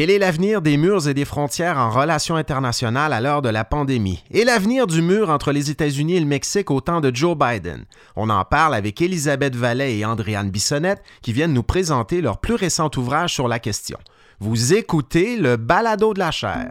Quel est l'avenir des murs et des frontières en relations internationales à l'heure de la pandémie? Et l'avenir du mur entre les États-Unis et le Mexique au temps de Joe Biden? On en parle avec Elisabeth Vallet et Andréane Bissonnette qui viennent nous présenter leur plus récent ouvrage sur la question. Vous écoutez le balado de la chair.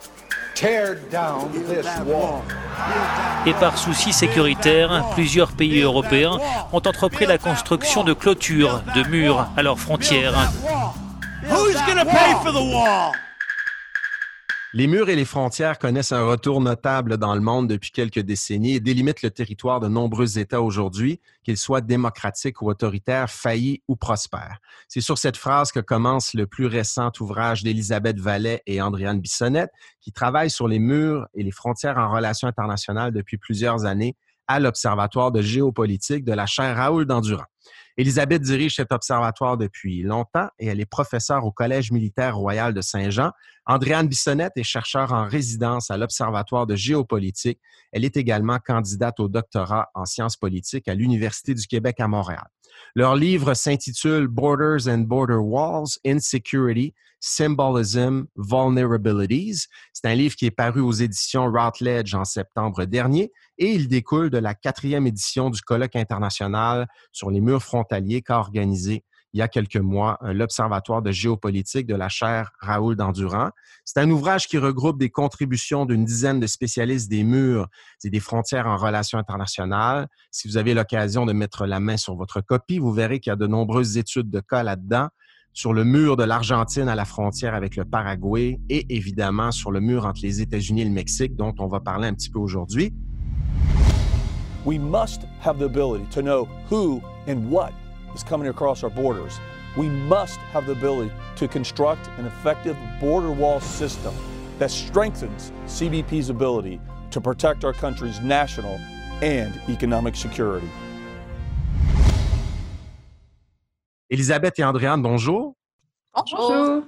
et par souci sécuritaire, plusieurs pays européens ont entrepris la construction de clôtures, de murs à leurs frontières. Les murs et les frontières connaissent un retour notable dans le monde depuis quelques décennies et délimitent le territoire de nombreux États aujourd'hui, qu'ils soient démocratiques ou autoritaires, faillis ou prospères. C'est sur cette phrase que commence le plus récent ouvrage d'Elisabeth Vallet et Andréane Bissonnette, qui travaillent sur les murs et les frontières en relations internationales depuis plusieurs années à l'Observatoire de géopolitique de la chaire Raoul Dandurand. Elisabeth dirige cet observatoire depuis longtemps et elle est professeure au Collège militaire royal de Saint-Jean. Andréane Bissonnette est chercheure en résidence à l'Observatoire de géopolitique. Elle est également candidate au doctorat en sciences politiques à l'Université du Québec à Montréal. Leur livre s'intitule Borders and Border Walls, Insecurity, Symbolism, Vulnerabilities. C'est un livre qui est paru aux éditions Routledge en septembre dernier et il découle de la quatrième édition du colloque international sur les murs frontaliers qu'a organisé il y a quelques mois l'Observatoire de géopolitique de la chaire Raoul Dandurand. C'est un ouvrage qui regroupe des contributions d'une dizaine de spécialistes des murs et des frontières en relations internationales. Si vous avez l'occasion de mettre la main sur votre copie, vous verrez qu'il y a de nombreuses études de cas là-dedans sur le mur de l'Argentine à la frontière avec le Paraguay et évidemment sur le mur entre les États-Unis et le Mexique dont on va parler un petit peu aujourd'hui. We must have the ability to know who and what is coming across our borders. We must have the ability to construct an effective border wall system that strengthens CBP's ability to protect our country's national and economic security. Elisabeth et Andréane, bonjour. Bonjour.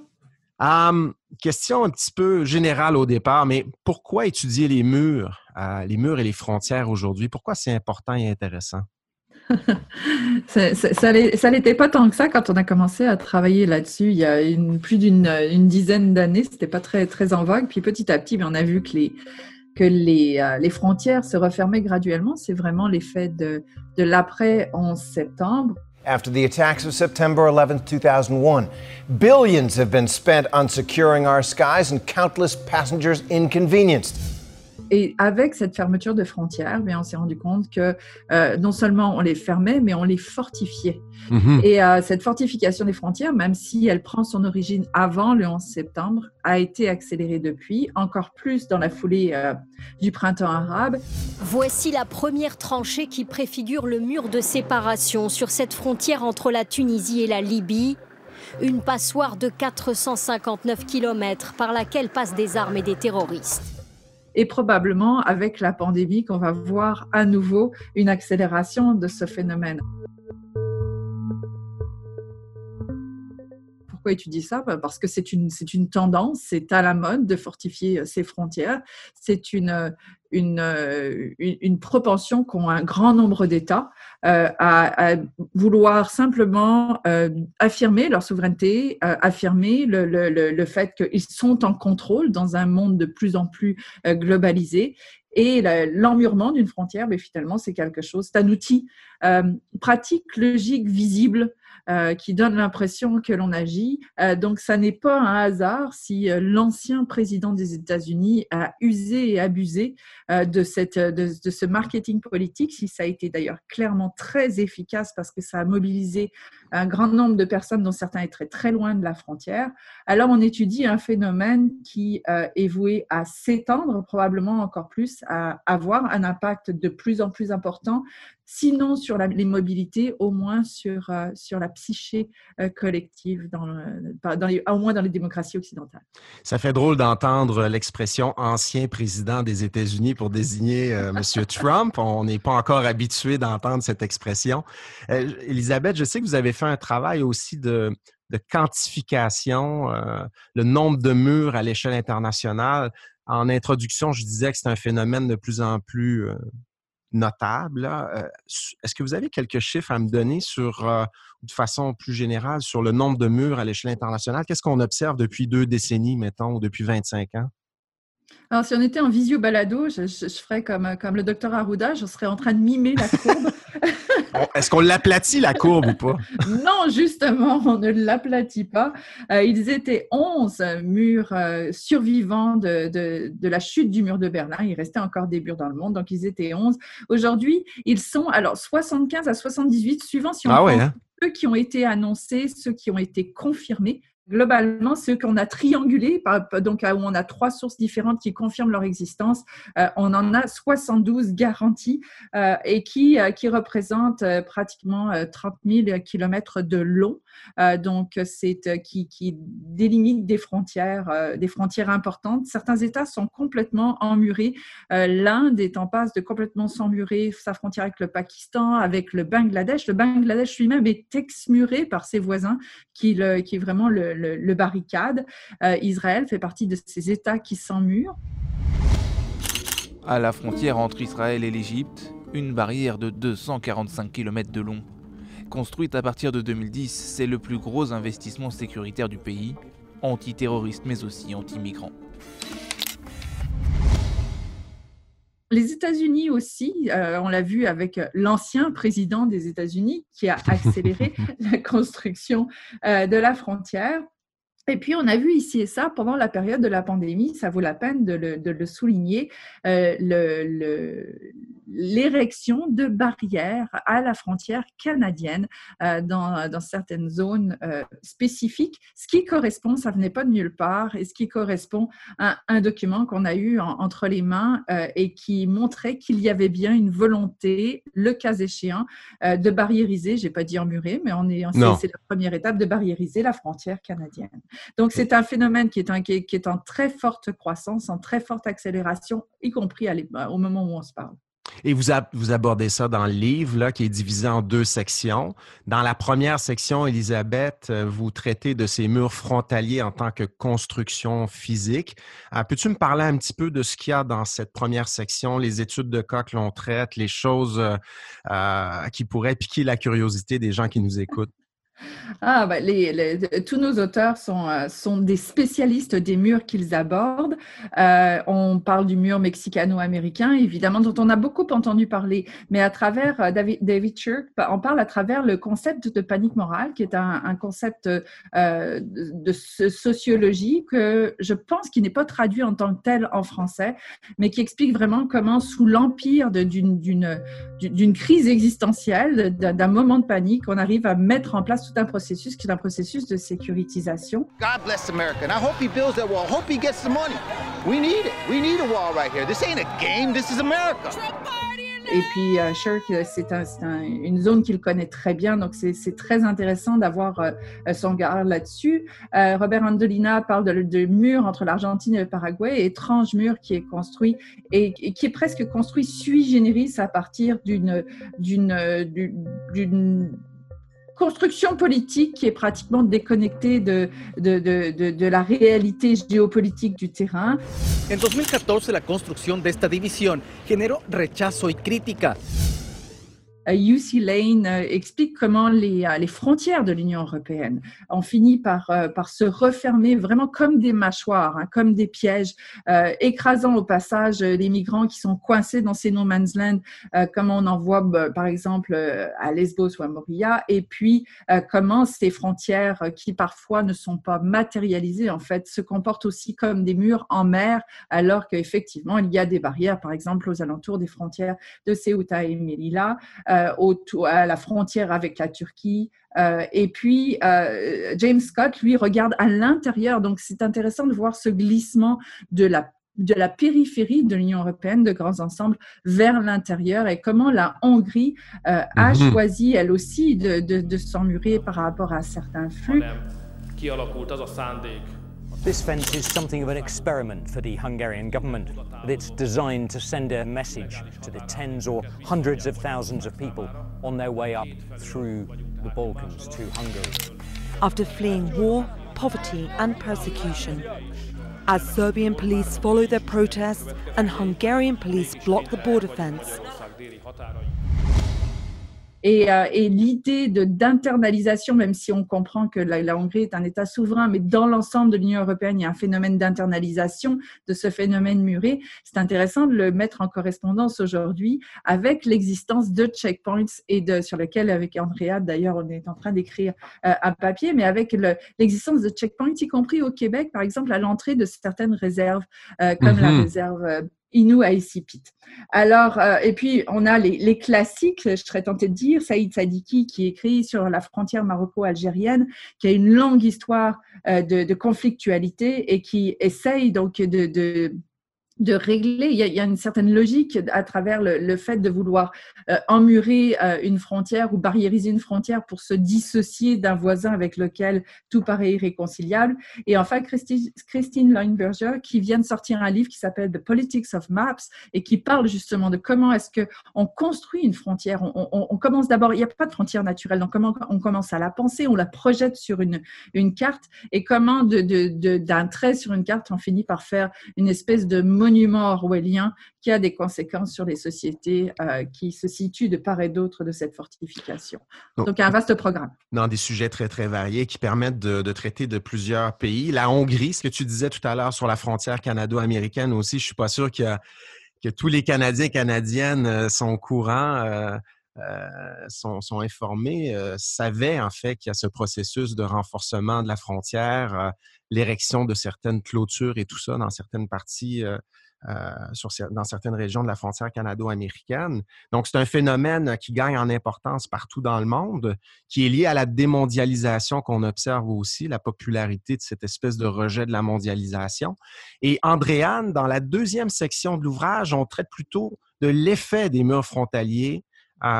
Um, question un petit peu générale au départ, mais pourquoi étudier les murs, euh, les murs et les frontières aujourd'hui? Pourquoi c'est important et intéressant? ça ça n'était pas tant que ça quand on a commencé à travailler là-dessus il y a une, plus d'une une dizaine d'années. C'était pas très, très en vogue. Puis petit à petit, on a vu que les, que les, euh, les frontières se refermaient graduellement. C'est vraiment l'effet de, de l'après 11 septembre. After the attacks of September 11, 2001, billions have been spent on securing our skies and countless passengers inconvenienced. Et avec cette fermeture de frontières, bien, on s'est rendu compte que euh, non seulement on les fermait, mais on les fortifiait. Mhm. Et euh, cette fortification des frontières, même si elle prend son origine avant le 11 septembre, a été accélérée depuis, encore plus dans la foulée euh, du printemps arabe. Voici la première tranchée qui préfigure le mur de séparation sur cette frontière entre la Tunisie et la Libye. Une passoire de 459 km par laquelle passent des armes et des terroristes et probablement avec la pandémie qu'on va voir à nouveau une accélération de ce phénomène. Pourquoi étudier ça? Ben, Parce que c'est une, c'est une tendance, c'est à la mode de fortifier ses frontières. C'est une, une, une, une propension qu'ont un grand nombre d'États euh, à, vouloir simplement euh, affirmer leur souveraineté, euh, affirmer le, le, le, le fait qu'ils sont en contrôle dans un monde de plus en plus euh, globalisé. Et l'emmurement d'une frontière, mais finalement, c'est quelque chose, c'est un outil euh, pratique, logique, visible, euh, qui donne l'impression que l'on agit. Euh, donc, ça n'est pas un hasard si euh, l'ancien président des États-Unis a usé et abusé euh, de, cette, de, de, ce marketing politique, si ça a été d'ailleurs clairement très efficace parce que ça a mobilisé un grand nombre de personnes dont certains étaient très, loin de la frontière, alors on étudie un phénomène qui est voué à s'étendre, probablement encore plus, à avoir un impact de plus en plus important sinon sur la, les mobilités, au moins sur, euh, sur la psyché euh, collective, dans, dans les, au moins dans les démocraties occidentales. Ça fait drôle d'entendre l'expression ancien président des États-Unis pour désigner euh, M. Trump. On n'est pas encore habitué d'entendre cette expression. Elisabeth, je sais que vous avez fait un travail aussi de, quantification, le nombre de murs à l'échelle internationale. En introduction, je disais que c'est un phénomène de plus en plus notable. Euh, est-ce que vous avez quelques chiffres à me donner sur, euh, de façon plus générale, sur le nombre de murs à l'échelle internationale? Qu'est-ce qu'on observe depuis deux décennies, mettons, ou depuis 25 ans? Alors, si on était en visio balado, je, ferais comme, comme le docteur Arruda, je serais en train de mimer la courbe. Est-ce qu'on l'aplatit, la courbe, ou pas? Non, justement, on ne l'aplatit pas. Euh, ils étaient 11 murs euh, survivants de, de, la chute du mur de Berlin. Il restait encore des murs dans le monde, donc ils étaient 11. Aujourd'hui, ils sont alors 75 à 78, suivant si on ah hein? ceux qui ont été annoncés, ceux qui ont été confirmés. Globalement, ceux qu'on a triangulés, donc où on a trois sources différentes qui confirment leur existence, euh, on en a 72 garanties euh, et qui, euh, représentent pratiquement 30 000 kilomètres de long. donc, c'est qui, qui délimite des frontières, des frontières importantes. Certains États sont complètement emmurés. L'Inde est en passe de complètement s'emmurer sa frontière avec le Pakistan, avec le Bangladesh. Le Bangladesh lui-même est exmuré par ses voisins, qui, est vraiment le le, barricade. Euh, Israël fait partie de ces États qui s'emmurent. À la frontière entre Israël et l'Égypte, une barrière de 245 km de long. Construite à partir de 2010, c'est le plus gros investissement sécuritaire du pays, antiterroriste mais aussi anti-migrants. Les États-Unis aussi, euh, on l'a vu avec l'ancien président des États-Unis qui a accéléré la construction euh, de la frontière. Et puis, on a vu ici et ça pendant la période de la pandémie, ça vaut la peine de le, souligner, euh, l'érection de barrières à la frontière canadienne euh, dans, dans, certaines zones euh, spécifiques, ce qui correspond, ça venait pas de nulle part, et ce qui correspond à un document qu'on a eu entre les mains et qui montrait qu'il y avait bien une volonté, le cas échéant, de barriériser, j'ai pas dit emmurer, mais on est, c'est la première étape de barriériser la frontière canadienne. Donc, c'est un phénomène qui est, qui, est, en très forte croissance, en très forte accélération, y compris au moment où on se parle. Et vous, abordez ça dans le livre, là, qui est divisé en deux sections. Dans la première section, Elisabeth, euh, vous traitez de ces murs frontaliers en tant que construction physique. Euh, peux-tu me parler un petit peu de ce qu'il y a dans cette première section, les études de cas que l'on traite, les choses euh, qui pourraient piquer la curiosité des gens qui nous écoutent? Ah, bah, les, tous nos auteurs sont, euh, sont des spécialistes des murs qu'ils abordent. Euh, on parle du mur mexicano-américain, évidemment, dont on a beaucoup entendu parler, mais à travers euh, David, David bah, on parle à travers le concept de panique morale, qui est un, concept de, sociologie que je pense qui n'est pas traduit en tant que tel en français, mais qui explique vraiment comment, sous l'empire d'une crise existentielle, d'un moment de panique, on arrive à mettre en place tout un processus qui est un processus de sécurisation. God bless America. And I hope he builds that wall. Hope he gets the money. We need it. We need a wall right here. This ain't a game. This is America. Et puis, euh, Shirk, c'est une zone qu'il connaît très bien, donc c'est très intéressant d'avoir euh, son regard là-dessus. Euh, Robert Andolina parle de, de mur entre l'Argentine et le Paraguay, étrange mur qui est construit et, et, qui est presque construit sui generis à partir d'une construction politique qui est pratiquement déconnectée de, de, de, de, la réalité géopolitique du terrain. En 2014, la construction de esta división generó rechazo y crítica. UC Lane euh, explique comment les, euh, les frontières de l'Union européenne ont fini par, euh, par se refermer vraiment comme des mâchoires, hein, comme des pièges, écrasant au passage les migrants qui sont coincés dans ces no man's land, comme on en voit bah, par exemple à Lesbos ou à Moria, et puis comment ces frontières qui parfois ne sont pas matérialisées en fait se comportent aussi comme des murs en mer, alors qu'effectivement il y a des barrières, par exemple aux alentours des frontières de Ceuta et Melilla. À la frontière avec la Turquie. et puis, James Scott, lui, regarde à l'intérieur. Donc, c'est intéressant de voir ce glissement de la de la périphérie de l'Union européenne, de grands ensembles, vers l'intérieur et comment la Hongrie a mhm. choisi, elle aussi, de, de, de s'emmurer par rapport à certains flux. This fence is something of an experiment for the Hungarian government, it's designed to send a message to the tens or hundreds of thousands of people on their way up through the Balkans to Hungary. After fleeing war, poverty, and persecution, as Serbian police follow their protests and Hungarian police block the border fence, Euh, et, l'idée d'internalisation, même si on comprend que la, Hongrie est un État souverain, mais dans l'ensemble de l'Union européenne, il y a un phénomène d'internalisation de ce phénomène muré. C'est intéressant de le mettre en correspondance aujourd'hui avec l'existence de checkpoints et de, sur lequel, avec Andrea, d'ailleurs, on est en train d'écrire euh, un papier, mais avec l'existence de checkpoints, y compris au Québec, par exemple, à l'entrée de certaines réserves, euh, comme la mhm. réserve Inou Aïsipit. Alors, euh, et puis, on a les, classiques, je serais tentée de dire, Saïd Sadiki, qui écrit sur la frontière maroco-algérienne, qui a une longue histoire euh, de, conflictualité et qui essaye donc de de régler. Il y, a, une certaine logique à travers le, fait de vouloir euh, emmurer euh, une frontière ou barriériser une frontière pour se dissocier d'un voisin avec lequel tout paraît irréconciliable. Et enfin, Christine, Leinberger, qui vient de sortir un livre qui s'appelle The Politics of Maps et qui parle justement de comment est-ce qu'on construit une frontière. On, commence d'abord, il n'y a pas de frontière naturelle, donc comment on commence à la penser, on la projette sur une, carte et comment d'un de, trait sur une carte, on finit par faire une espèce de monument orwellien qui a des conséquences sur les sociétés euh, qui se situent de part et d'autre de cette fortification. Donc, un vaste programme. Dans des sujets très, très variés qui permettent de, traiter de plusieurs pays. La Hongrie, ce que tu disais tout à l'heure sur la frontière canado-américaine aussi, je ne suis pas sûr que, que tous les Canadiens et Canadiennes euh, sont courants. Euh, sont, sont, informés, savaient en fait qu'il y a ce processus de renforcement de la frontière, l'érection de certaines clôtures et tout ça dans certaines parties, euh, euh, sur, dans certaines régions de la frontière canado-américaine. Donc, c'est un phénomène qui gagne en importance partout dans le monde, qui est lié à la démondialisation qu'on observe aussi, la popularité de cette espèce de rejet de la mondialisation. Et Andréane, dans la deuxième section de l'ouvrage, on traite plutôt de l'effet des murs frontaliers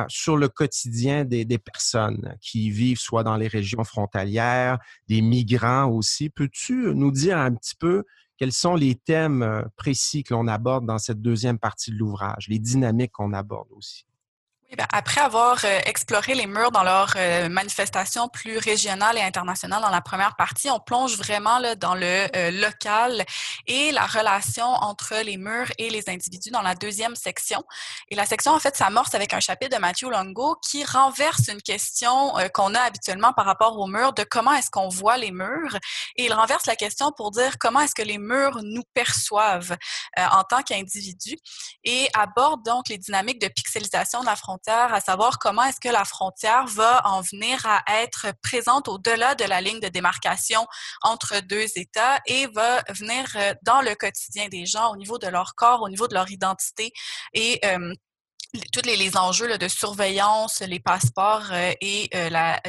sur le quotidien des, personnes qui vivent soit dans les régions frontalières, des migrants aussi. Peux-tu nous dire un petit peu quels sont les thèmes euh, précis que l'on aborde dans cette deuxième partie de l'ouvrage, les dynamiques qu'on aborde aussi? Ben, après avoir euh, exploré les murs dans leurs euh, manifestations plus régionales et internationales dans la première partie, on plonge vraiment dans le euh, local et la relation entre les murs et les individus dans la deuxième section. Et la section, en fait, s'amorce avec un chapitre de Matthew Longo qui renverse une question qu'on a habituellement par rapport aux murs de comment est-ce qu'on voit les murs. Et il renverse la question pour dire comment est-ce que les murs nous perçoivent en tant qu'individus et aborde donc les dynamiques de pixelisation de la frontière à savoir comment est-ce que la frontière va en venir à être présente au-delà de la ligne de démarcation entre deux États et va venir euh, dans le quotidien des gens au niveau de leur corps, au niveau de leur identité et euh, tous les, enjeux de surveillance, les passeports euh, et la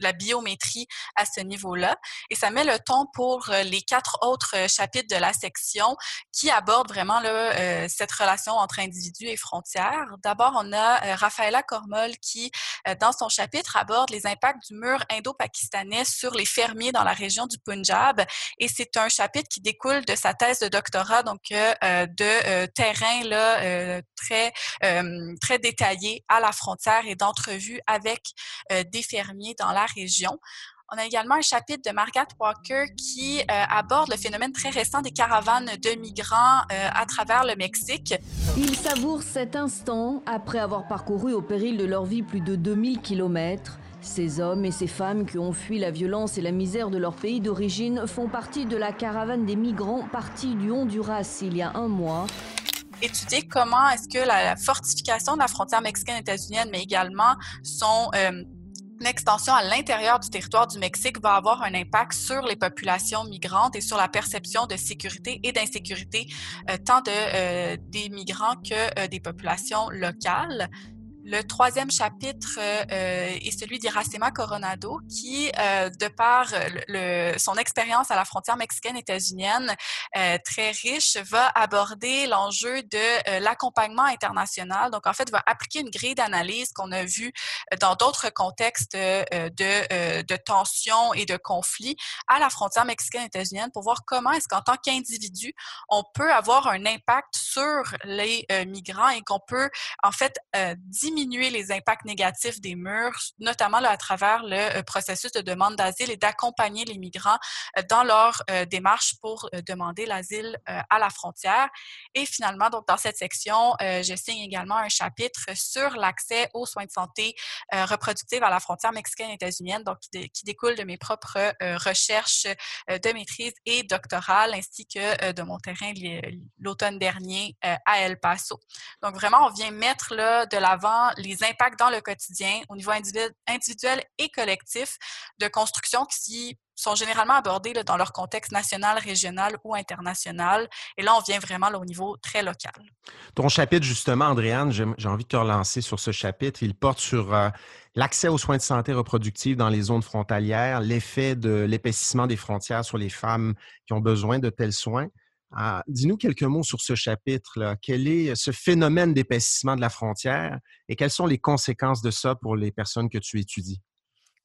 la biométrie à ce niveau-là. Et ça met le ton pour euh, les quatre autres euh, chapitres de la section qui abordent vraiment euh, cette relation entre individus et frontières. D'abord, on a Raphaëla Cormol qui, dans son chapitre, aborde les impacts du mur indo-pakistanais sur les fermiers dans la région du Punjab. Et c'est un chapitre qui découle de sa thèse de doctorat, donc de terrain là, très, très détaillé à la frontière et d'entrevues avec des fermiers dans la région. On a également un chapitre de Margaret Walker qui euh, aborde le phénomène très récent des caravanes de migrants euh, à travers le Mexique. Ils savourent cet instant après avoir parcouru au péril de leur vie plus de 2000 kilomètres. Ces hommes et ces femmes qui ont fui la violence et la misère de leur pays d'origine font partie de la caravane des migrants partis du Honduras il y a un mois étudier comment est-ce que la fortification de la frontière mexicaine-états-unienne, mais également son euh, l'extension à l'intérieur du territoire du Mexique va avoir un impact sur les populations migrantes et sur la perception de sécurité et d'insécurité euh, tant euh, des migrants que euh, des populations locales. Le troisième chapitre euh, est celui d'Iracema Coronado, qui, euh, de par son expérience à la frontière mexicaine-états-unienne euh, très riche, va aborder l'enjeu de l'accompagnement international. Donc, en fait, va appliquer une grille d'analyse qu'on a vue dans d'autres contextes de, de tensions et de conflits à la frontière mexicaine-états-unienne pour voir comment est-ce qu'en tant qu'individu, on peut avoir un impact sur les migrants et qu'on peut, en fait, diminuer les impacts négatifs des murs, notamment à travers le euh, processus de demande d'asile et d'accompagner les migrants euh, dans leur euh, démarche pour demander l'asile à la frontière. Et finalement, donc dans cette section, je signe également un chapitre sur l'accès aux soins de santé reproductifs à la frontière mexicaine-états-unienne, donc qui, qui, découle de mes propres recherches de maîtrise et doctorale, ainsi que de mon terrain l'automne dernier à El Paso. Donc vraiment, on vient mettre là de l'avant les impacts dans le quotidien au niveau individuel et collectif de construction qui sont généralement abordés dans leur contexte national, régional ou international. Et là, on vient vraiment au niveau très local. Ton chapitre, justement, Andréane, j'ai envie de te relancer sur ce chapitre. Il porte sur euh, l'accès aux soins de santé reproductive dans les zones frontalières, l'effet de l'épaississement des frontières sur les femmes qui ont besoin de tels soins. Ah, dis-nous quelques mots sur ce chapitre-là. Quel est ce phénomène d'épaississement de la frontière et quelles sont les conséquences de ça pour les personnes que tu étudies?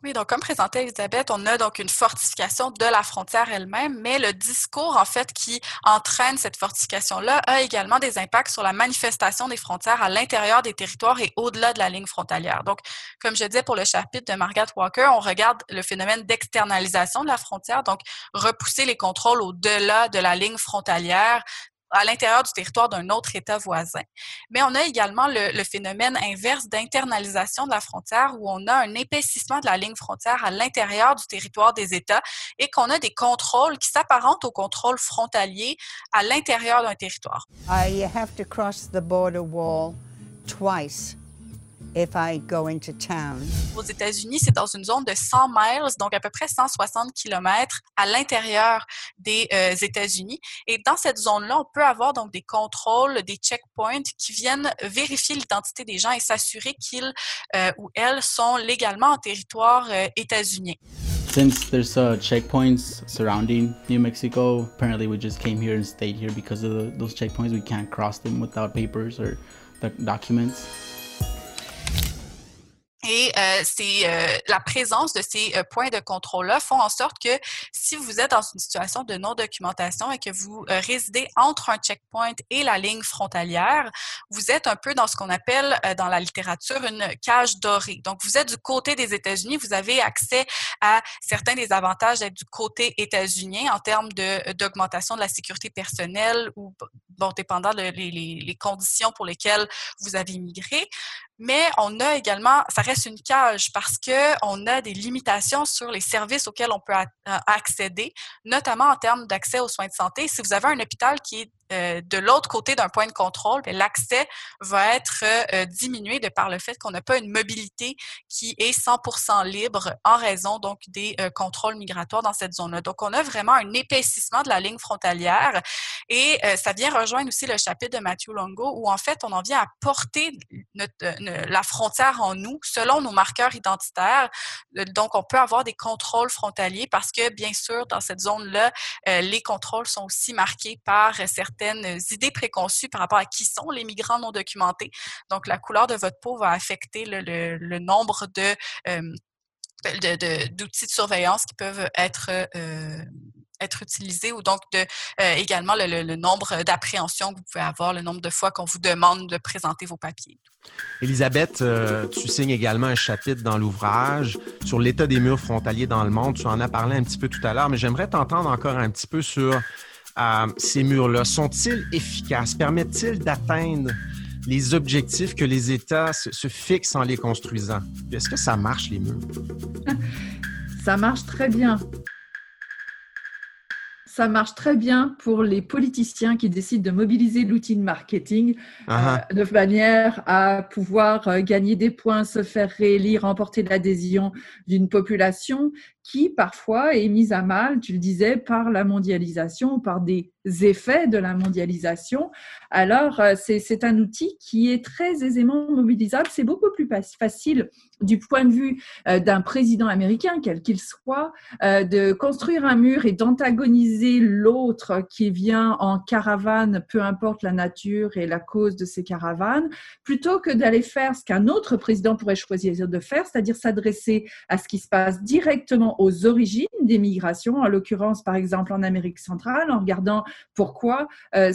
Oui, donc comme présentait Elisabeth, on a donc une fortification de la frontière elle-même, mais le discours en fait qui entraîne cette fortification-là a également des impacts sur la manifestation des frontières à l'intérieur des territoires et au-delà de la ligne frontalière. Donc, comme je disais pour le chapitre de Margaret Walker, on regarde le phénomène d'externalisation de la frontière, donc repousser les contrôles au-delà de la ligne frontalière à l'intérieur du territoire d'un autre État voisin. Mais on a également le, phénomène inverse d'internalisation de la frontière où on a un épaississement de la ligne frontière à l'intérieur du territoire des États et qu'on a des contrôles qui s'apparentent aux contrôles frontaliers à l'intérieur d'un territoire. I have to cross the border wall twice if I go into town. Aux États-Unis, c'est dans une zone de 100 miles, donc à peu près 160 kilomètres à l'intérieur des euh, États-Unis. Et dans cette zone-là, on peut avoir donc des contrôles, des checkpoints qui viennent vérifier l'identité des gens et s'assurer qu'ils euh, ou elles sont légalement en territoire euh, états-unien. Since there's uh, checkpoints surrounding New Mexico, apparently we just came here and stayed here because of the, those checkpoints. We can't cross them without papers or documents. Et euh, c'est euh, la présence de ces euh, points de contrôle-là font en sorte que si vous êtes dans une situation de non-documentation et que vous résidez entre un checkpoint et la ligne frontalière, vous êtes un peu dans ce qu'on appelle dans la littérature une cage dorée. Donc, vous êtes du côté des États-Unis, vous avez accès à certains des avantages d'être du côté états-unien en termes d'augmentation de, la sécurité personnelle ou, bon, dépendant des les, conditions pour lesquelles vous avez immigré. Mais on a également, ça reste une cage parce que on a des limitations sur les services auxquels on peut accéder, notamment en termes d'accès aux soins de santé. Si vous avez un hôpital qui est euh, de l'autre côté d'un point de contrôle, ben, l'accès va être euh, diminué de par le fait qu'on n'a pas une mobilité qui est 100% libre en raison donc des euh, contrôles migratoires dans cette zone-là. Donc, on a vraiment un épaississement de la ligne frontalière et ça vient rejoindre aussi le chapitre de Matthew Longo où en fait, on en vient à porter la frontière en nous selon nos marqueurs identitaires. Donc, on peut avoir des contrôles frontaliers parce que, bien sûr, dans cette zone-là, les contrôles sont aussi marqués par certaines idées préconçues par rapport à qui sont les migrants non documentés. Donc, la couleur de votre peau va affecter le, nombre euh, de d'outils de, surveillance qui peuvent être euh, être utilisés ou donc euh, également le, nombre d'appréhensions que vous pouvez avoir, le nombre de fois qu'on vous demande de présenter vos papiers. Elisabeth, tu signes également un chapitre dans l'ouvrage sur l'état des murs frontaliers dans le monde. Tu en as parlé un petit peu tout à l'heure, mais j'aimerais t'entendre encore un petit peu sur ces murs-là? Sont-ils efficaces? Permettent-ils d'atteindre les objectifs que les États se, fixent en les construisant? Est-ce que ça marche, les murs? Ça marche très bien ça marche très bien pour les politiciens qui décident de mobiliser l'outil de marketing uh-huh. euh, de manière à pouvoir euh, gagner des points, se faire réélire, remporter l'adhésion d'une population qui parfois est mise à mal, tu le disais, par la mondialisation, par des effets de la mondialisation. Alors, euh, c'est un outil qui est très aisément mobilisable. C'est beaucoup plus facile du point de vue euh, d'un président américain, quel qu'il soit, euh, de construire un mur et d'antagoniser l'autre qui vient en caravane, peu importe la nature et la cause de ces caravanes, plutôt que d'aller faire ce qu'un autre président pourrait choisir de faire, c'est-à-dire s'adresser à ce qui se passe directement aux origines des migrations, en l'occurrence par exemple en Amérique centrale, en regardant pourquoi euh,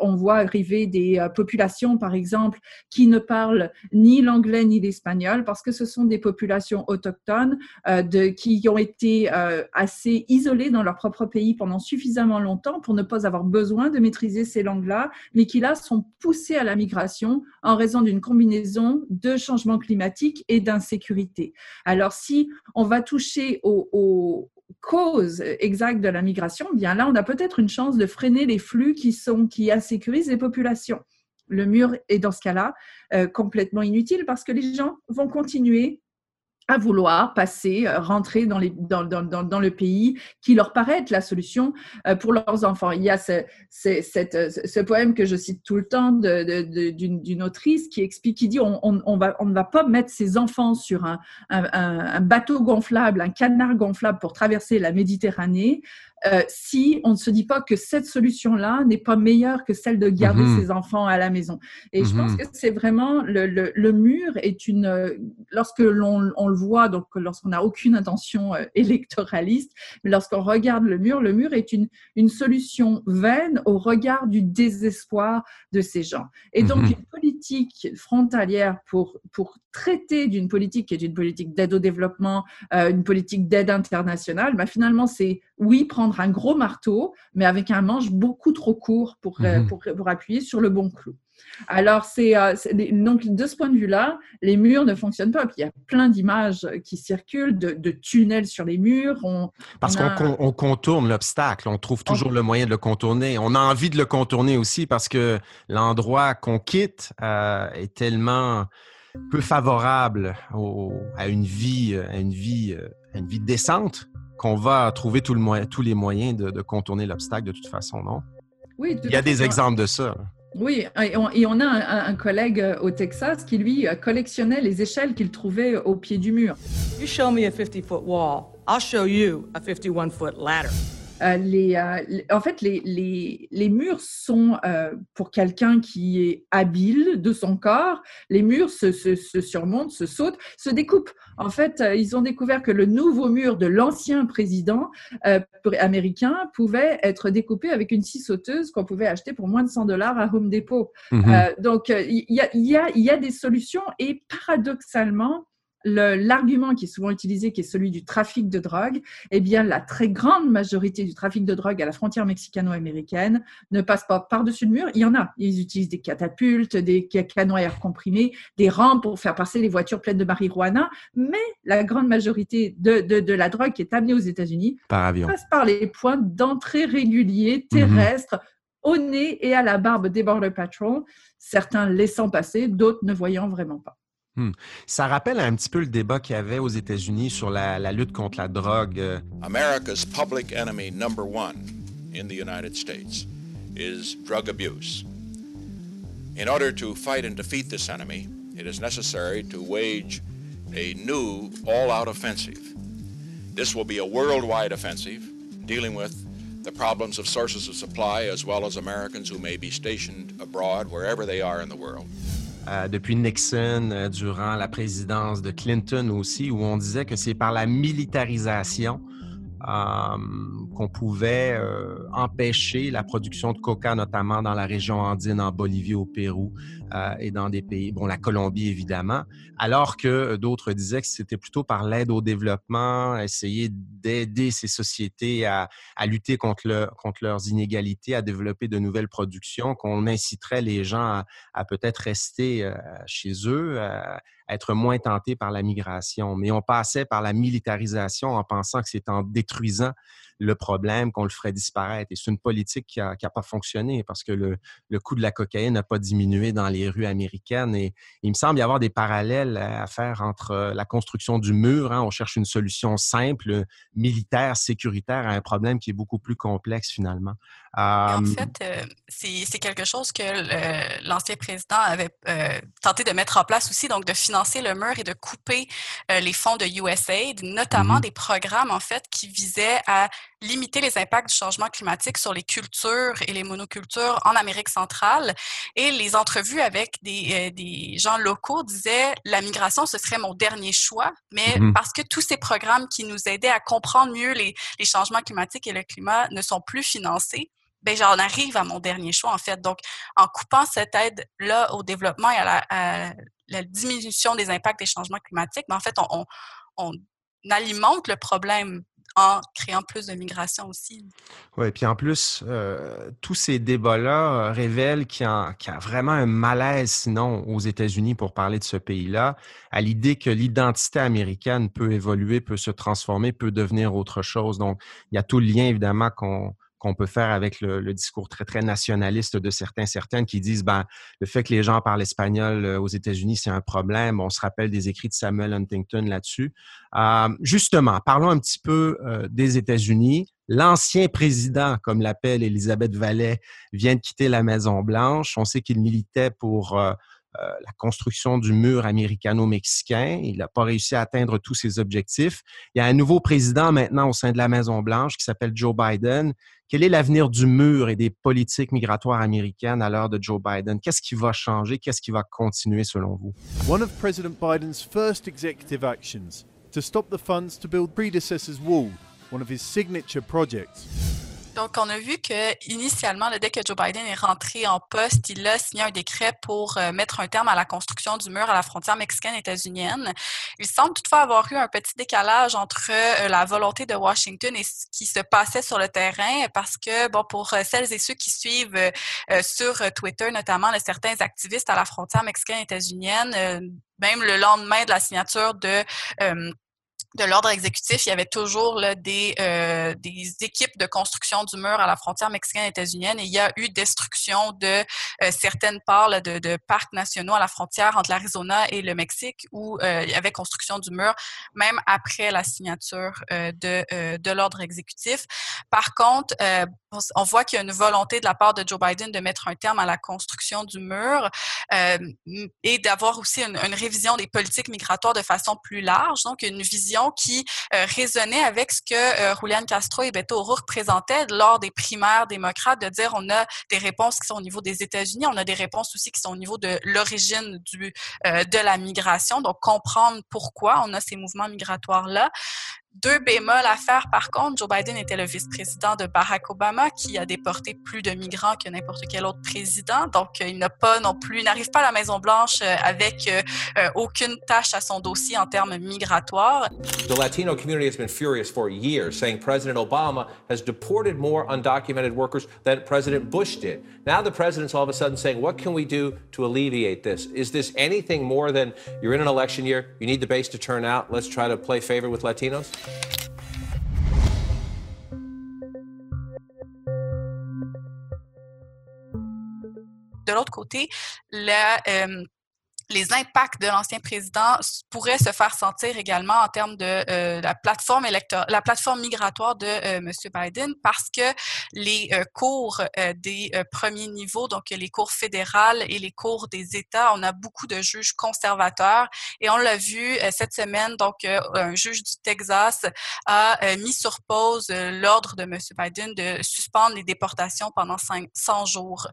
on voit arriver des euh, populations par exemple qui ne parlent ni l'anglais ni l'espagnol parce que ce sont des populations autochtones euh, qui ont été euh, assez isolées dans leur propre pays pendant suffisamment longtemps pour ne pas avoir besoin de maîtriser ces langues-là, mais qui là sont poussées à la migration en raison d'une combinaison de changement climatique et d'insécurité. Alors si on va toucher aux, causes exactes de la migration, bien là, on a peut-être une chance de freiner les flux qui, sont, qui insécurisent les populations. Le mur est dans ce cas-là euh, complètement inutile parce que les gens vont continuer à vouloir passer, euh, rentrer dans, le pays qui leur paraît être la solution euh, pour leurs enfants. Il y a ce, cette, ce poème que je cite tout le temps d'une autrice qui explique, qui dit on, va, ne va pas mettre ses enfants sur un, bateau gonflable, un canard gonflable pour traverser la Méditerranée. Euh, si on ne se dit pas que cette solution-là n'est pas meilleure que celle de garder mhm. ses enfants à la maison. Et je pense mhm. que c'est vraiment le, le, le, mur est une euh, lorsque l'on on le voit donc lorsqu'on n'a aucune intention euh, électoraliste, mais lorsqu'on regarde le mur, le mur est une une solution vaine au regard du désespoir de ces gens. Et donc mhm. une politique frontalière pour pour traiter d'une politique qui est une politique d'aide au développement, une politique d'aide internationale, bah finalement c'est oui prendre un gros marteau, mais avec un manche beaucoup trop court pour, euh, mhm. pour, pour, appuyer sur le bon clou. Alors, c'est euh, donc de ce point de vue-là, les murs ne fonctionnent pas. Puis il y a plein d'images qui circulent de, tunnels sur les murs. On, Parce qu'on contourne l'obstacle, on trouve toujours le moyen de le contourner. On a envie de le contourner aussi parce que l'endroit qu'on quitte euh, est tellement peu favorable à une vie, à une vie, à une vie décente qu'on va trouver tout le tous les moyens de, contourner l'obstacle de toute façon, non? Oui, Il y a des exemples de ça. Oui, et on, a un, collègue euh, au Texas qui, lui, euh, collectionnait les échelles qu'il trouvait au pied du mur. You show me a 50-foot wall, I'll show you a 51-foot ladder. Euh, les, euh, en fait, les, les, les murs sont, euh, pour quelqu'un qui est habile de son corps, les murs se, se, se, surmontent, se sautent, se découpent. En fait, ils ont découvert que le nouveau mur de l'ancien président américain pouvait être découpé avec une scie sauteuse qu'on pouvait acheter pour moins de 100 dollars à Home Depot. Mm-hmm. donc, il y a, y, a, y a des solutions et paradoxalement, l'argument qui est souvent utilisé, qui est celui du trafic de drogue, eh bien, la très grande majorité du trafic de drogue à la frontière mexicano-américaine ne passe pas par-dessus le mur. Il y en a. Ils utilisent des catapultes, des canons à air comprimés, des rampes pour faire passer les voitures pleines de marijuana. Mais la grande majorité de, de, la drogue qui est amenée aux États-Unis passe par les points d'entrée réguliers mhm. terrestres. au nez et à la barbe des Border Patrol, certains laissant passer, d'autres ne voyant vraiment pas. Hmm. Ça rappelle un petit peu le débat qu'il y avait aux États-Unis sur la, la, lutte contre la drogue. Euh. America's public enemy number one in the United States is drug abuse. In order to fight and defeat this enemy, it is necessary to wage a new all-out offensive. This will be a worldwide offensive dealing with the problems of sources of supply as well as Americans who may be stationed abroad wherever they are in the world. Euh, depuis Nixon, euh, durant la présidence de Clinton aussi, où on disait que c'est par la militarisation qu'on pouvait euh, empêcher la production de coca, notamment dans la région andine, en Bolivie, au Pérou euh, et dans des pays, bon, la Colombie évidemment, alors que d'autres disaient que c'était plutôt par l'aide au développement, essayer d'aider ces sociétés à, à lutter contre, le, contre, leurs inégalités, à développer de nouvelles productions, qu'on inciterait les gens à, à peut-être rester chez eux, être moins tentés par la migration. Mais on passait par la militarisation en pensant que c'est en détruisant le problème, qu'on le ferait disparaître. Et c'est une politique qui n'a pas fonctionné parce que le, le coût de la cocaïne n'a pas diminué dans les rues américaines. Et il me semble y avoir des parallèles à faire entre la construction du mur. Hein. on cherche une solution simple, militaire, sécuritaire à un problème qui est beaucoup plus complexe finalement. En fait, euh, c'est quelque chose que l'ancien président avait euh, tenté de mettre en place aussi, donc de financer le mur et de couper euh, les fonds de USAID, notamment mmh des programmes en fait qui visaient à limiter les impacts du changement climatique sur les cultures et les monocultures en Amérique centrale. Et les entrevues avec des, des gens locaux disaient la migration ce serait mon dernier choix, mais mmh parce que tous ces programmes qui nous aidaient à comprendre mieux les, les changements climatiques et le climat ne sont plus financés, ben j'en arrive à mon dernier choix en fait. Donc, en coupant cette aide-là au développement et à la, diminution des impacts des changements climatiques, ben, en fait, on, on, alimente le problème en créant plus de migration aussi. Oui, puis en plus, euh, tous ces débats-là euh, révèlent qu'il y, a vraiment un malaise, sinon, aux États-Unis pour parler de ce pays-là, à l'idée que l'identité américaine peut évoluer, peut se transformer, peut devenir autre chose. Donc, il y a tout le lien, évidemment, qu'on qu'on peut faire avec le, discours très, très nationaliste de certains, certaines qui disent, ben, le fait que les gens parlent espagnol euh, aux États-Unis, c'est un problème. On se rappelle des écrits de Samuel Huntington là-dessus. Euh, justement, parlons un petit peu euh, des États-Unis. L'ancien président, comme l'appelle Elisabeth Vallet, vient de quitter la Maison-Blanche. On sait qu'il militait pour la construction du mur américano-mexicain. Il n'a pas réussi à atteindre tous ses objectifs. Il y a un nouveau président maintenant au sein de la Maison-Blanche qui s'appelle Joe Biden. Quel est l'avenir du mur et des politiques migratoires américaines à l'heure de Joe Biden? Qu'est-ce qui va changer? Qu'est-ce qui va continuer selon vous? One of President Biden's first executive actions to stop the funds to build predecessor's wall, one of his signature projects. Donc, on a vu que initialement, dès que Joe Biden est rentré en poste, il a signé un décret pour euh, mettre un terme à la construction du mur à la frontière mexicaine-états-unienne. Il semble toutefois avoir eu un petit décalage entre euh, la volonté de Washington et ce qui se passait sur le terrain, parce que, bon, pour euh, celles et ceux qui suivent sur Twitter, notamment certains activistes à la frontière mexicaine-états-unienne, même le lendemain de la signature de de l'ordre exécutif, il y avait toujours là, des, euh, des équipes de construction du mur à la frontière mexicaine-états-unienne et il y a eu destruction de euh, certaines parts de, de, parcs nationaux à la frontière entre l'Arizona et le Mexique où euh, il y avait construction du mur même après la signature de, de l'ordre exécutif. Par contre, on voit qu'il y a une volonté de la part de Joe Biden de mettre un terme à la construction du mur et d'avoir aussi une, une révision des politiques migratoires de façon plus large, donc une vision qui euh, résonnait avec ce que euh, Julian Castro et Beto O'Rourke présentaient lors des primaires démocrates, de dire on a des réponses qui sont au niveau des États-Unis, on a des réponses aussi qui sont au niveau de l'origine euh, de la migration, donc comprendre pourquoi on a ces mouvements migratoires là. Deux bémols à faire, par contre, Joe Biden était le vice-président de Barack Obama, qui a déporté plus de migrants que n'importe quel autre président. Donc, il n'a pas plus, n'arrive pas à la Maison Blanche euh, avec euh, euh, aucune tâche à son dossier en termes migratoires. The Latino community has been furious for years, saying President Obama has deported more undocumented workers than President Bush did. Now the president's all of a sudden saying, "What can we do to alleviate this? Is this anything more than you're in an election year, you need the base to turn out, let's try to play favor with Latinos"? De l'autre côté, la, euh, les impacts de l'ancien président pourraient se faire sentir également en termes de euh, la plateforme électorale, la plateforme migratoire de euh, M. Biden, parce que les euh, cours des premiers niveaux, donc les cours fédérales et les cours des États, on a beaucoup de juges conservateurs et on l'a vu cette semaine. Donc, un juge du Texas a mis sur pause l'ordre de M. Biden de suspendre les déportations pendant 100 jours.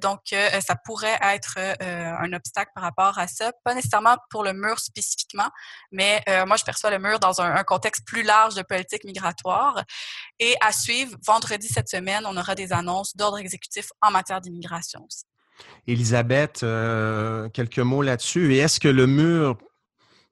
donc, ça pourrait être un obstacle par rapport à ça, pas nécessairement pour le mur spécifiquement, mais euh, moi, je perçois le mur dans un, contexte plus large de politique migratoire. Et à suivre, vendredi cette semaine, on aura des annonces d'ordre exécutif en matière d'immigration aussi. Elisabeth, euh, quelques mots là-dessus. Et est-ce que le mur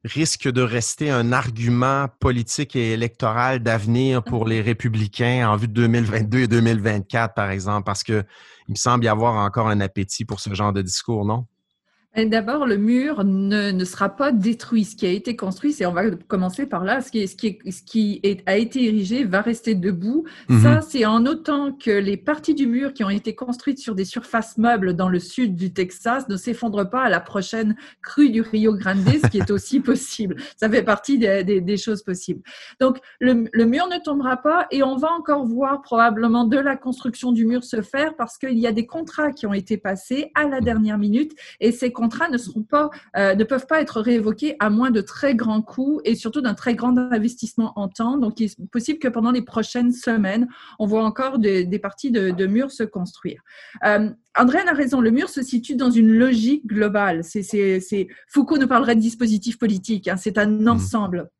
risque de rester un argument politique et électoral d'avenir pour les républicains en vue de 2022 et 2024, par exemple? Parce qu'il me semble y avoir encore un appétit pour ce genre de discours, non? D'abord, le mur ne, ne, sera pas détruit. Ce qui a été construit, c'est, on va commencer par là, ce qui, est, ce qui, est, ce qui est, a été érigé va rester debout. Mm -hmm. Ça, c'est en autant que les parties du mur qui ont été construites sur des surfaces meubles dans le sud du Texas ne s'effondrent pas à la prochaine crue du Rio Grande, ce qui est aussi possible. Ça fait partie des, des, des choses possibles. Donc, le, le, mur ne tombera pas et on va encore voir probablement de la construction du mur se faire parce qu'il y a des contrats qui ont été passés à la dernière minute et ces contrats ne, seront pas, euh, ne peuvent pas être réévoqués à moins de très grands coûts et surtout d'un très grand investissement en temps. Donc, il est possible que pendant les prochaines semaines, on voit encore des, des parties de, de, murs se construire. Euh, Andréane a raison, le mur se situe dans une logique globale. C'est, Foucault nous parlerait de dispositif politique, hein, c'est un ensemble.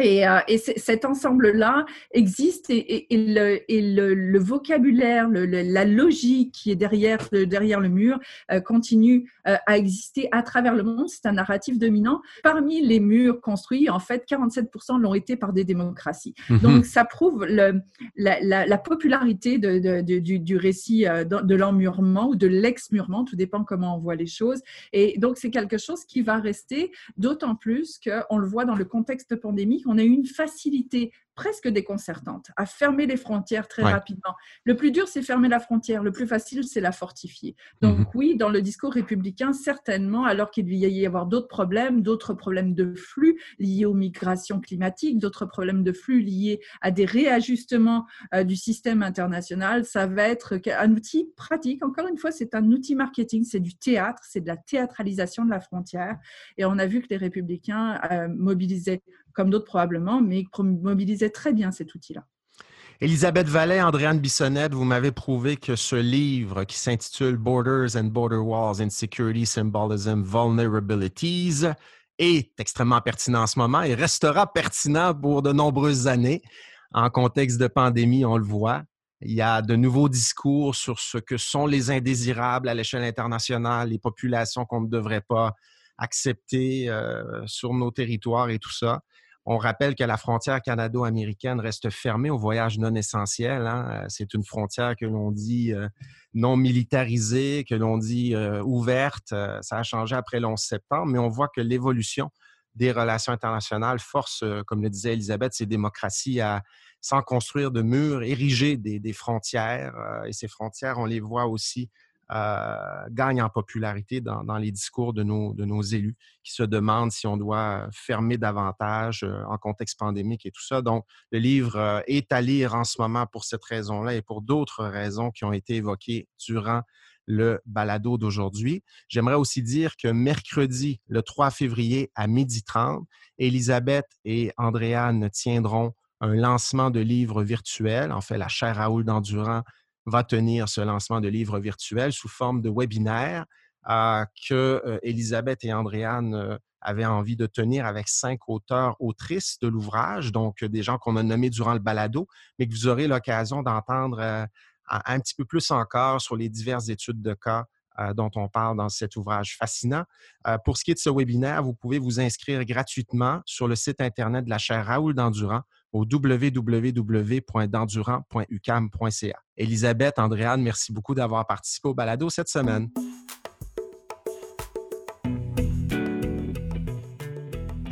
Et, euh, et cet ensemble-là existe et, et, et, le, le, le, vocabulaire, le, la logique qui est derrière, derrière le mur euh, continue euh, à exister à travers le monde. C'est un narratif dominant. Parmi les murs construits, en fait, 47% l'ont été par des démocraties. Mm -hmm. Donc, ça prouve la, la, la, popularité de, de, de, du, du, récit de l'emmurement ou de l'ex-murement, tout dépend comment on voit les choses. Et donc, c'est quelque chose qui va rester, d'autant plus qu'on le voit dans le contexte pandémique on a eu une facilité presque déconcertante à fermer les frontières très ouais. rapidement. Le plus dur, c'est fermer la frontière. Le plus facile, c'est la fortifier. Donc mm -hmm. oui, dans le discours républicain, certainement, alors qu'il y y avoir d'autres problèmes, d'autres problèmes de flux liés aux migrations climatiques, d'autres problèmes de flux liés à des réajustements euh, du système international, ça va être un outil pratique. Encore une fois, c'est un outil marketing, c'est du théâtre, c'est de la théâtralisation de la frontière. Et on a vu que les républicains euh, mobilisaient comme d'autres probablement, mais mobilisaient très bien cet outil-là. Elisabeth Vallet, Andréane Bissonnette, vous m'avez prouvé que ce livre qui s'intitule Borders and Border Walls, Insecurity, Symbolism, Vulnerabilities est extrêmement pertinent en ce moment et restera pertinent pour de nombreuses années. En contexte de pandémie, on le voit. Il y a de nouveaux discours sur ce que sont les indésirables à l'échelle internationale, les populations qu'on ne devrait pas accepter euh, sur nos territoires et tout ça. On rappelle que la frontière canado-américaine reste fermée aux voyages non essentiels. Hein. C'est une frontière que l'on dit euh, non militarisée, que l'on dit euh, ouverte. Euh, ça a changé après le 11 septembre, mais on voit que l'évolution des relations internationales force, euh, comme le disait Elisabeth, ces démocraties à, sans construire de murs, ériger des, frontières. Euh, et ces frontières, on les voit aussi euh, gagne en popularité dans, les discours de nos, élus qui se demandent si on doit fermer davantage euh, en contexte pandémique et tout ça. Donc, le livre euh, est à lire en ce moment pour cette raison-là et pour d'autres raisons qui ont été évoquées durant le balado d'aujourd'hui. J'aimerais aussi dire que mercredi, le 3 février à 12h30, Elisabeth et Andréane tiendront un lancement de livres virtuels. En fait, la chaire Raoul d'Endurant va tenir ce lancement de livres virtuels sous forme de webinaire euh, que euh, Elisabeth et Andréane euh, avaient envie de tenir avec cinq auteurs, autrices de l'ouvrage, donc des gens qu'on a nommés durant le balado, mais que vous aurez l'occasion d'entendre un, petit peu plus encore sur les diverses études de cas dont on parle dans cet ouvrage fascinant. pour ce qui est de ce webinaire, vous pouvez vous inscrire gratuitement sur le site Internet de la chaire Raoul d'Endurant au www.dendurant.ucam.ca. Elisabeth, Andréane, merci beaucoup d'avoir participé au balado cette semaine.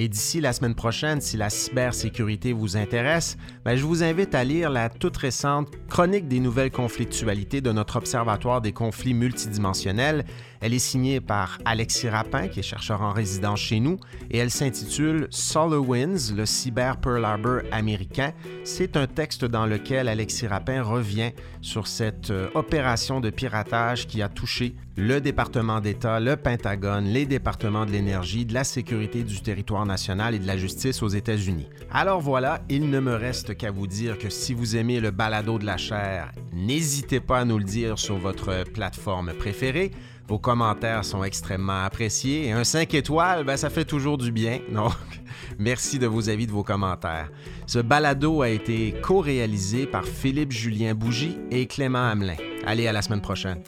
Et d'ici la semaine prochaine, si la cybersécurité vous intéresse, ben je vous invite à lire la toute récente Chronique des nouvelles conflictualités de notre Observatoire des conflits multidimensionnels. Elle est signée par Alexis Rapin, qui est chercheur en résidence chez nous, et elle s'intitule SolarWinds, le cyber Pearl Harbor américain. C'est un texte dans lequel Alexis Rapin revient sur cette euh, opération de piratage qui a touché le département d'État, le Pentagone, les départements de l'énergie, de la sécurité du territoire internationale et de la justice aux États-Unis. Alors voilà, il ne me reste qu'à vous dire que si vous aimez le balado de la chair, n'hésitez pas à nous le dire sur votre plateforme préférée. Vos commentaires sont extrêmement appréciés un 5 étoiles, ben, ça fait toujours du bien. Donc, merci de vos avis, de vos commentaires. Ce balado a été co-réalisé par Philippe Julien Bougie et Clément Hamelin. Allez, à la semaine prochaine.